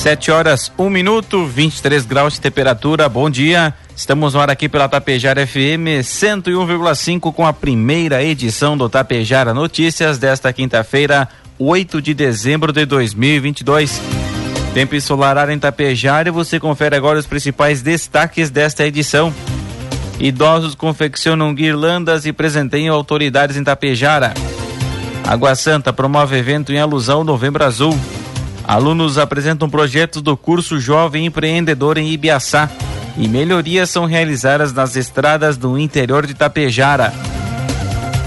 Sete horas, um minuto, 23 graus de temperatura. Bom dia. Estamos no ar aqui pela Tapejara FM 101,5 com a primeira edição do Tapejara Notícias desta quinta-feira, 8 de dezembro de 2022. Tempo ensolarado em Tapejara e você confere agora os principais destaques desta edição. Idosos confeccionam guirlandas e presenteiam autoridades em Tapejara. Água Santa promove evento em alusão ao Novembro Azul. Alunos apresentam projetos do curso Jovem Empreendedor em Ibiaçá e melhorias são realizadas nas estradas do interior de Tapejara.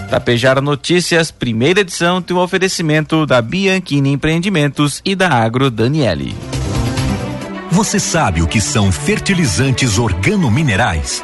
Tapejara Notícias, primeira edição, tem um oferecimento da Bianchini Empreendimentos e da Agro Daniele. Você sabe o que são fertilizantes organominerais?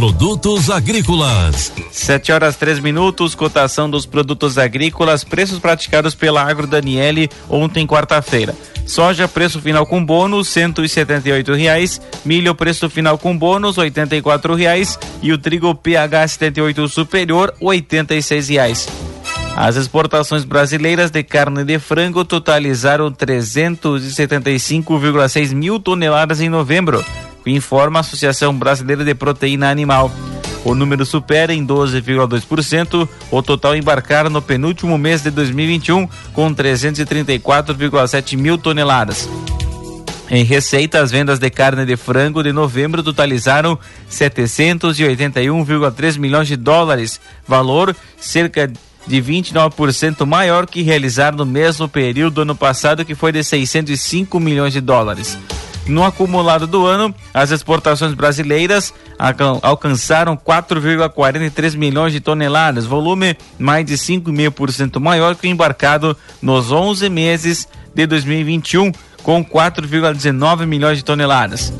Produtos agrícolas. Sete horas três minutos, cotação dos produtos agrícolas, preços praticados pela Agro Daniele ontem quarta-feira. Soja preço final com bônus oito reais, milho preço final com bônus quatro reais e o trigo PH 78 superior seis reais. As exportações brasileiras de carne de frango totalizaram 375,6 mil toneladas em novembro informa a Associação Brasileira de Proteína Animal. O número supera em 12,2% o total embarcado no penúltimo mês de 2021, com 334,7 mil toneladas. Em receita, as vendas de carne de frango de novembro totalizaram 781,3 milhões de dólares, valor cerca de 29% maior que realizado no mesmo período do ano passado, que foi de 605 milhões de dólares. No acumulado do ano, as exportações brasileiras alcançaram 4,43 milhões de toneladas, volume mais de 5,5% maior que o embarcado nos 11 meses de 2021, com 4,19 milhões de toneladas.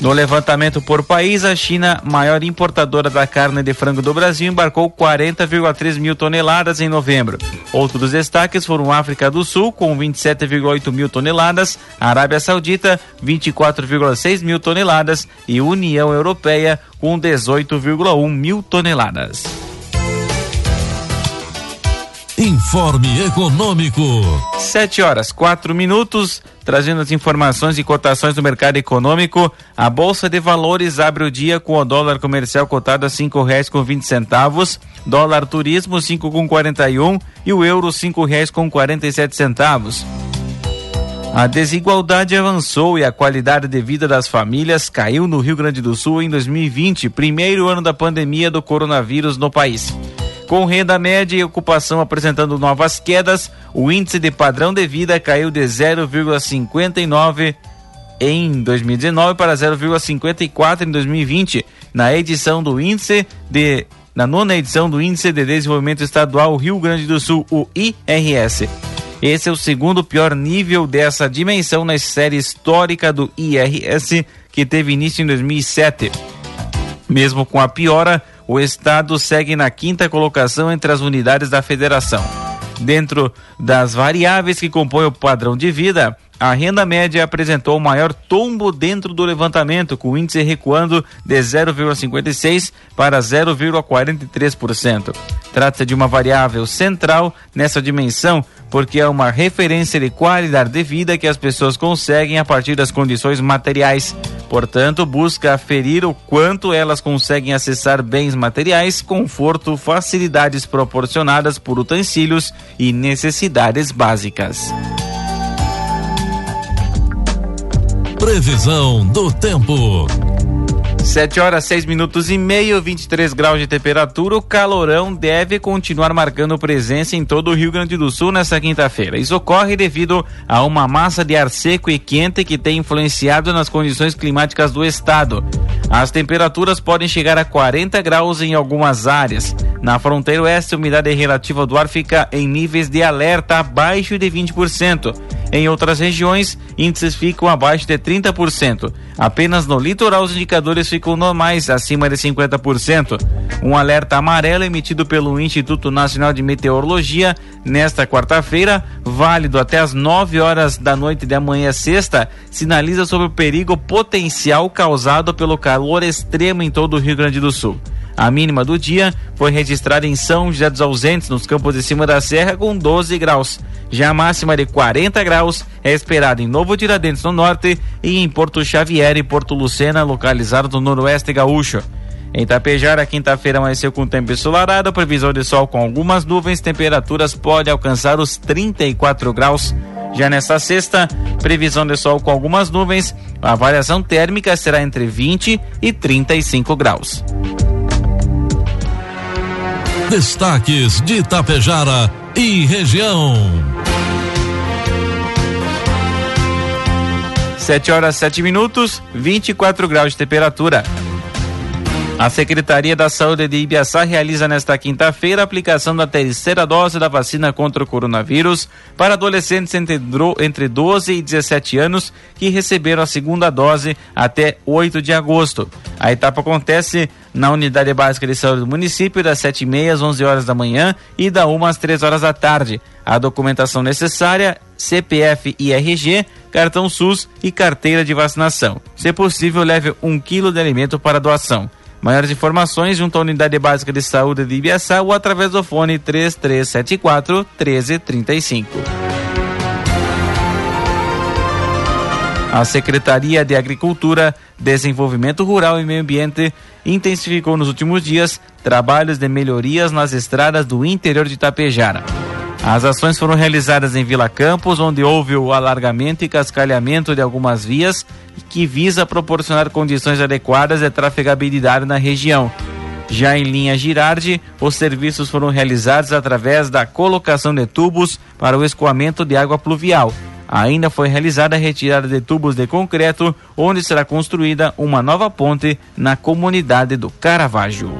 No levantamento por país, a China, maior importadora da carne de frango do Brasil, embarcou 40,3 mil toneladas em novembro. Outros destaques foram África do Sul, com 27,8 mil toneladas, Arábia Saudita, 24,6 mil toneladas e União Europeia, com 18,1 mil toneladas. Informe Econômico. Sete horas, quatro minutos, trazendo as informações e cotações do mercado econômico. A Bolsa de Valores abre o dia com o dólar comercial cotado a cinco reais com vinte centavos, dólar turismo cinco com quarenta e um e o euro cinco reais com quarenta e sete centavos. A desigualdade avançou e a qualidade de vida das famílias caiu no Rio Grande do Sul em 2020, primeiro ano da pandemia do coronavírus no país. Com renda média e ocupação apresentando novas quedas, o índice de padrão de vida caiu de 0,59 em 2019 para 0,54 em 2020, na edição do índice de na nona edição do Índice de Desenvolvimento Estadual Rio Grande do Sul, o IRS. Esse é o segundo pior nível dessa dimensão na série histórica do IRS, que teve início em 2007. Mesmo com a piora, o estado segue na quinta colocação entre as unidades da federação. Dentro das variáveis que compõem o padrão de vida, a renda média apresentou o maior tombo dentro do levantamento, com o índice recuando de 0,56 para 0,43%. Trata-se de uma variável central nessa dimensão, porque é uma referência de qualidade de vida que as pessoas conseguem a partir das condições materiais. Portanto, busca aferir o quanto elas conseguem acessar bens materiais, conforto, facilidades proporcionadas por utensílios e necessidades básicas. Previsão do tempo. 7 horas, 6 minutos e meio, 23 graus de temperatura. O calorão deve continuar marcando presença em todo o Rio Grande do Sul nesta quinta-feira. Isso ocorre devido a uma massa de ar seco e quente que tem influenciado nas condições climáticas do estado. As temperaturas podem chegar a 40 graus em algumas áreas. Na fronteira oeste, a umidade relativa do ar fica em níveis de alerta abaixo de 20%. Em outras regiões, índices ficam abaixo de 30%. Apenas no litoral os indicadores ficam normais, acima de 50%. Um alerta amarelo emitido pelo Instituto Nacional de Meteorologia nesta quarta-feira, válido até as 9 horas da noite de amanhã sexta, sinaliza sobre o perigo potencial causado pelo calor extremo em todo o Rio Grande do Sul. A mínima do dia foi registrada em São José dos Ausentes, nos campos de cima da serra, com 12 graus. Já a máxima de 40 graus é esperada em Novo Tiradentes, no norte, e em Porto Xavier e Porto Lucena, localizado no noroeste gaúcho. Em Tapejara, quinta-feira amanheceu com tempo ensolarado, previsão de sol com algumas nuvens, temperaturas podem alcançar os 34 graus. Já nesta sexta, previsão de sol com algumas nuvens, a variação térmica será entre 20 e 35 graus. Destaques de Itapejara e região. 7 horas 7 minutos, 24 graus de temperatura. A Secretaria da Saúde de Ibiaçá realiza nesta quinta-feira a aplicação da terceira dose da vacina contra o coronavírus para adolescentes entre, entre 12 e 17 anos que receberam a segunda dose até 8 de agosto. A etapa acontece na Unidade Básica de Saúde do município das 7h30 às 11 horas da manhã e da 1 às 3 horas da tarde. A documentação necessária CPF e RG, cartão SUS e carteira de vacinação. Se possível, leve um quilo de alimento para doação. Maiores informações junto à Unidade Básica de Saúde de Ibiaçá ou através do fone 3374 1335. A Secretaria de Agricultura, Desenvolvimento Rural e Meio Ambiente intensificou nos últimos dias trabalhos de melhorias nas estradas do interior de Itapejara. As ações foram realizadas em Vila Campos, onde houve o alargamento e cascalhamento de algumas vias que visa proporcionar condições adequadas de trafegabilidade na região. Já em linha Girardi, os serviços foram realizados através da colocação de tubos para o escoamento de água pluvial. Ainda foi realizada a retirada de tubos de concreto, onde será construída uma nova ponte na comunidade do Caravaggio.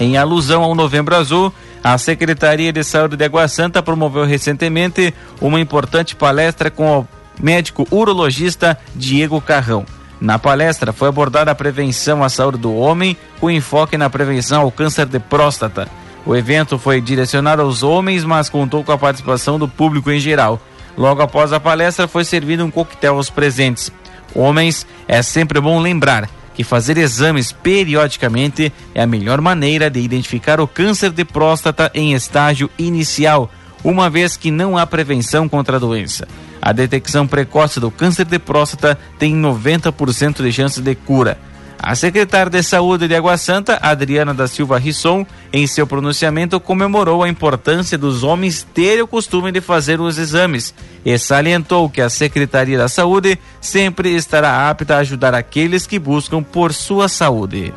Em alusão ao Novembro Azul, a Secretaria de Saúde de Água Santa promoveu recentemente uma importante palestra com o médico urologista Diego Carrão. Na palestra foi abordada a prevenção à saúde do homem, com enfoque na prevenção ao câncer de próstata. O evento foi direcionado aos homens, mas contou com a participação do público em geral. Logo após a palestra, foi servido um coquetel aos presentes. Homens, é sempre bom lembrar que fazer exames periodicamente é a melhor maneira de identificar o câncer de próstata em estágio inicial, uma vez que não há prevenção contra a doença. A detecção precoce do câncer de próstata tem 90% de chance de cura. A secretária de Saúde de Água Santa, Adriana da Silva Risson, em seu pronunciamento comemorou a importância dos homens terem o costume de fazer os exames e salientou que a Secretaria da Saúde sempre estará apta a ajudar aqueles que buscam por sua saúde.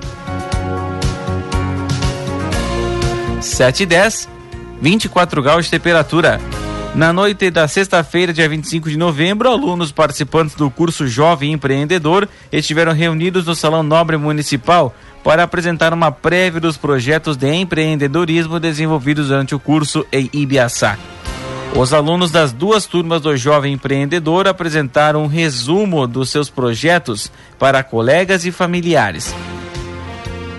7 e 10, 24 graus de temperatura. Na noite da sexta-feira, dia 25 de novembro, alunos participantes do curso Jovem Empreendedor estiveram reunidos no Salão Nobre Municipal para apresentar uma prévia dos projetos de empreendedorismo desenvolvidos durante o curso em Ibiaçá. Os alunos das duas turmas do Jovem Empreendedor apresentaram um resumo dos seus projetos para colegas e familiares.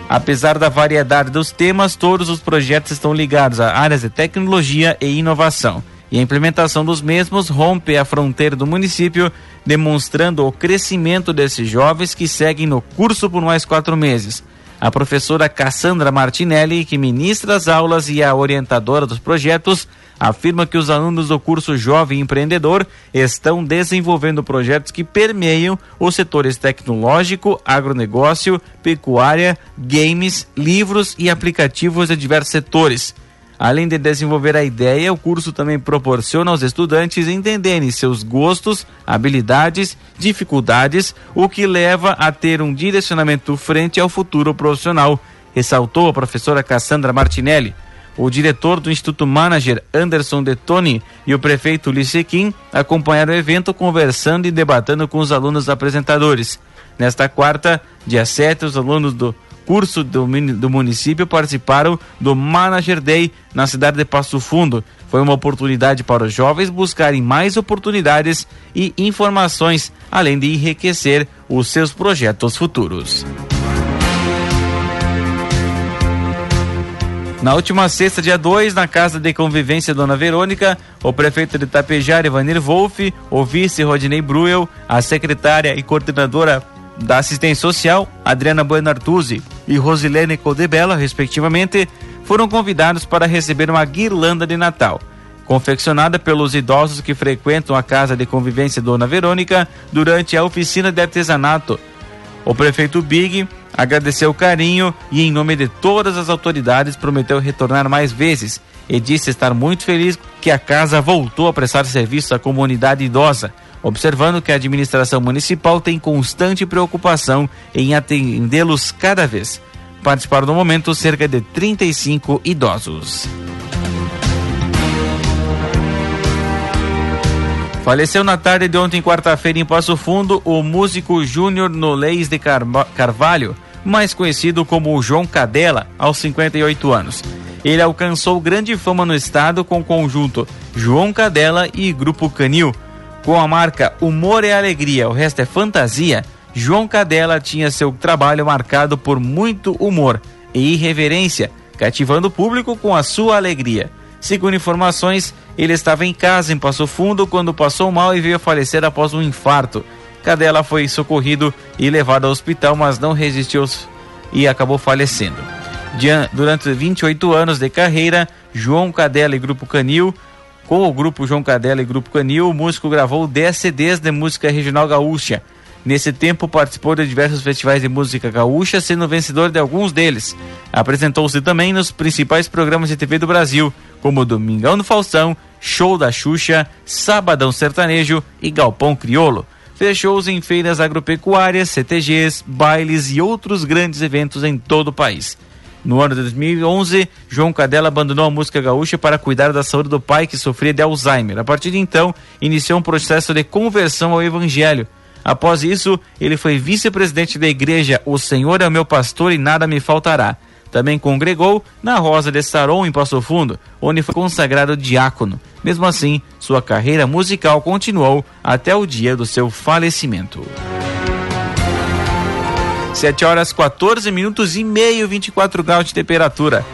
Apesar da variedade dos temas, todos os projetos estão ligados a áreas de tecnologia e inovação. E a implementação dos mesmos rompe a fronteira do município, demonstrando o crescimento desses jovens que seguem no curso por mais quatro meses. A professora Cassandra Martinelli, que ministra as aulas e a orientadora dos projetos, afirma que os alunos do curso Jovem Empreendedor estão desenvolvendo projetos que permeiam os setores tecnológico, agronegócio, pecuária, games, livros e aplicativos de diversos setores. Além de desenvolver a ideia, o curso também proporciona aos estudantes entenderem seus gostos, habilidades, dificuldades, o que leva a ter um direcionamento frente ao futuro profissional, ressaltou a professora Cassandra Martinelli. O diretor do Instituto Manager, Anderson Detoni, e o prefeito Lissequim acompanharam o evento conversando e debatendo com os alunos apresentadores. Nesta quarta, dia 7, os alunos do curso do, do município participaram do Manager Day na cidade de Passo Fundo. Foi uma oportunidade para os jovens buscarem mais oportunidades e informações, além de enriquecer os seus projetos futuros. Na última sexta, dia 2, na Casa de Convivência Dona Verônica, o prefeito de Tapejar, Ivanir Wolff, o vice Rodinei Bruel, a secretária e coordenadora da Assistência Social, Adriana Bueno Artuzzi e Rosilene Codebella, respectivamente, foram convidados para receber uma guirlanda de Natal, confeccionada pelos idosos que frequentam a Casa de Convivência Dona Verônica durante a oficina de artesanato. O prefeito Big agradeceu o carinho e, em nome de todas as autoridades, prometeu retornar mais vezes e disse estar muito feliz que a casa voltou a prestar serviço à comunidade idosa observando que a administração municipal tem constante preocupação em atendê-los cada vez. Participaram no momento cerca de 35 idosos. Faleceu na tarde de ontem, quarta-feira, em Passo Fundo, o músico Júnior Noleis de Carvalho, mais conhecido como João Cadela, aos 58 anos. Ele alcançou grande fama no estado com o conjunto João Cadela e Grupo Canil, com a marca Humor e Alegria, o resto é fantasia, João Cadela tinha seu trabalho marcado por muito humor e irreverência, cativando o público com a sua alegria. Segundo informações, ele estava em casa em Passo Fundo quando passou mal e veio a falecer após um infarto. Cadela foi socorrido e levado ao hospital, mas não resistiu e acabou falecendo. Durante 28 anos de carreira, João Cadela e Grupo Canil com o grupo João Cadela e Grupo Canil, o músico gravou 10 CDs de música regional gaúcha. Nesse tempo, participou de diversos festivais de música gaúcha, sendo vencedor de alguns deles. Apresentou-se também nos principais programas de TV do Brasil, como Domingão do Faustão, Show da Xuxa, Sabadão Sertanejo e Galpão Criolo. Fez shows em feiras agropecuárias, CTGs, bailes e outros grandes eventos em todo o país. No ano de 2011, João Cadela abandonou a música gaúcha para cuidar da saúde do pai que sofria de Alzheimer. A partir de então, iniciou um processo de conversão ao evangelho. Após isso, ele foi vice-presidente da igreja O Senhor é o meu pastor e nada me faltará. Também congregou na Rosa de Saron, em Passo Fundo, onde foi consagrado diácono. Mesmo assim, sua carreira musical continuou até o dia do seu falecimento. 7 horas 14 minutos e meio, 24 graus de temperatura.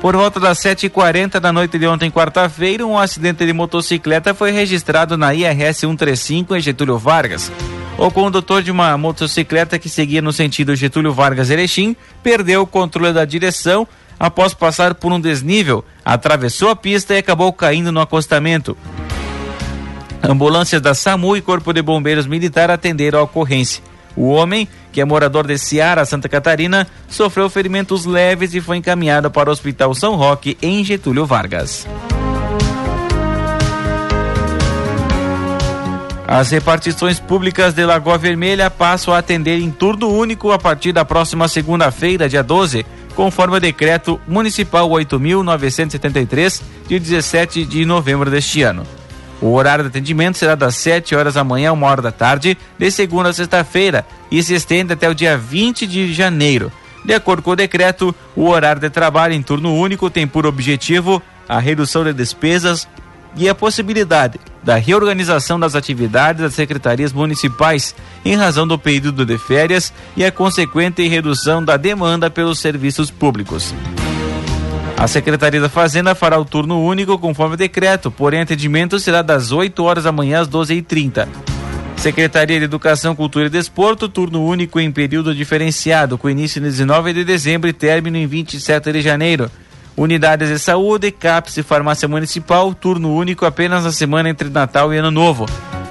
Por volta das 7h40 da noite de ontem, quarta-feira, um acidente de motocicleta foi registrado na IRS 135 em Getúlio Vargas. O condutor de uma motocicleta que seguia no sentido Getúlio Vargas Erechim perdeu o controle da direção após passar por um desnível, atravessou a pista e acabou caindo no acostamento. Ambulâncias da SAMU e Corpo de Bombeiros Militar atenderam a ocorrência. O homem, que é morador de Ceará, Santa Catarina, sofreu ferimentos leves e foi encaminhado para o Hospital São Roque, em Getúlio Vargas. As repartições públicas de Lagoa Vermelha passam a atender em turno único a partir da próxima segunda-feira, dia 12, conforme o decreto municipal 8.973, de 17 de novembro deste ano. O horário de atendimento será das 7 horas da manhã a 1 hora da tarde, de segunda a sexta-feira, e se estende até o dia 20 de janeiro. De acordo com o decreto, o horário de trabalho em turno único tem por objetivo a redução de despesas e a possibilidade da reorganização das atividades das secretarias municipais em razão do período de férias e a consequente redução da demanda pelos serviços públicos. A Secretaria da Fazenda fará o turno único conforme decreto, porém atendimento será das 8 horas da manhã às 12h30. Secretaria de Educação, Cultura e Desporto, turno único em período diferenciado, com início em 19 de dezembro e término em 27 de janeiro. Unidades de saúde, CAPS e farmácia municipal, turno único apenas na semana entre Natal e Ano Novo.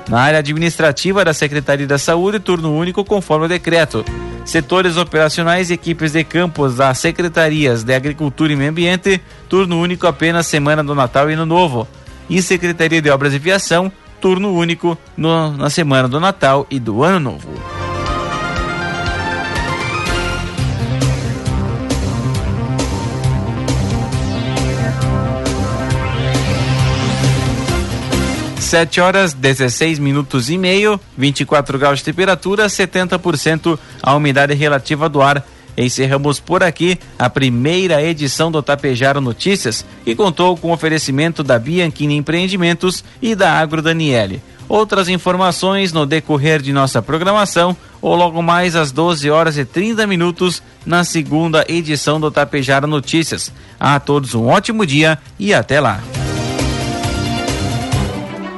Na área administrativa da Secretaria da Saúde, turno único conforme o decreto setores operacionais e equipes de campos das secretarias de Agricultura e Meio Ambiente, turno único apenas semana do Natal e Ano Novo. E Secretaria de Obras e Viação, turno único no, na semana do Natal e do Ano Novo. 7 horas 16 minutos e meio, 24 graus de temperatura, 70% a umidade relativa do ar. Encerramos por aqui a primeira edição do Tapejara Notícias, que contou com oferecimento da Bianchini Empreendimentos e da Agro Daniele. Outras informações no decorrer de nossa programação ou logo mais às 12 horas e 30 minutos na segunda edição do Tapejara Notícias. A todos um ótimo dia e até lá.